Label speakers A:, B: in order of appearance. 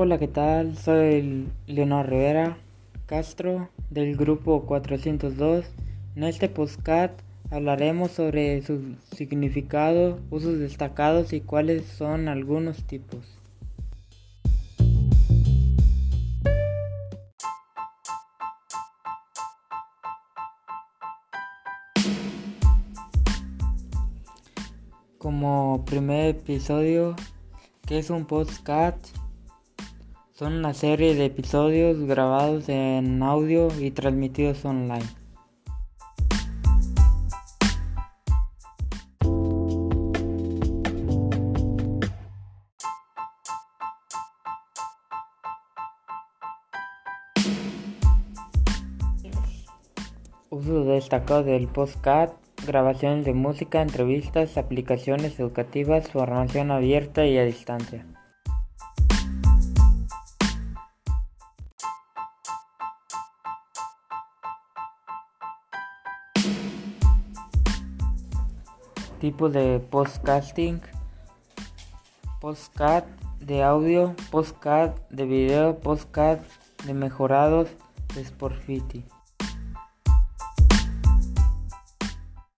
A: Hola, ¿qué tal? Soy Leonardo Rivera Castro del grupo 402. En este podcast hablaremos sobre su significado, usos destacados y cuáles son algunos tipos. Como primer episodio, que es un podcast? Son una serie de episodios grabados en audio y transmitidos online. Uso destacado del podcast, grabaciones de música, entrevistas, aplicaciones educativas, formación abierta y a distancia. Tipo de podcasting, podcast de audio, podcast de video, podcast de mejorados de Sportfiti.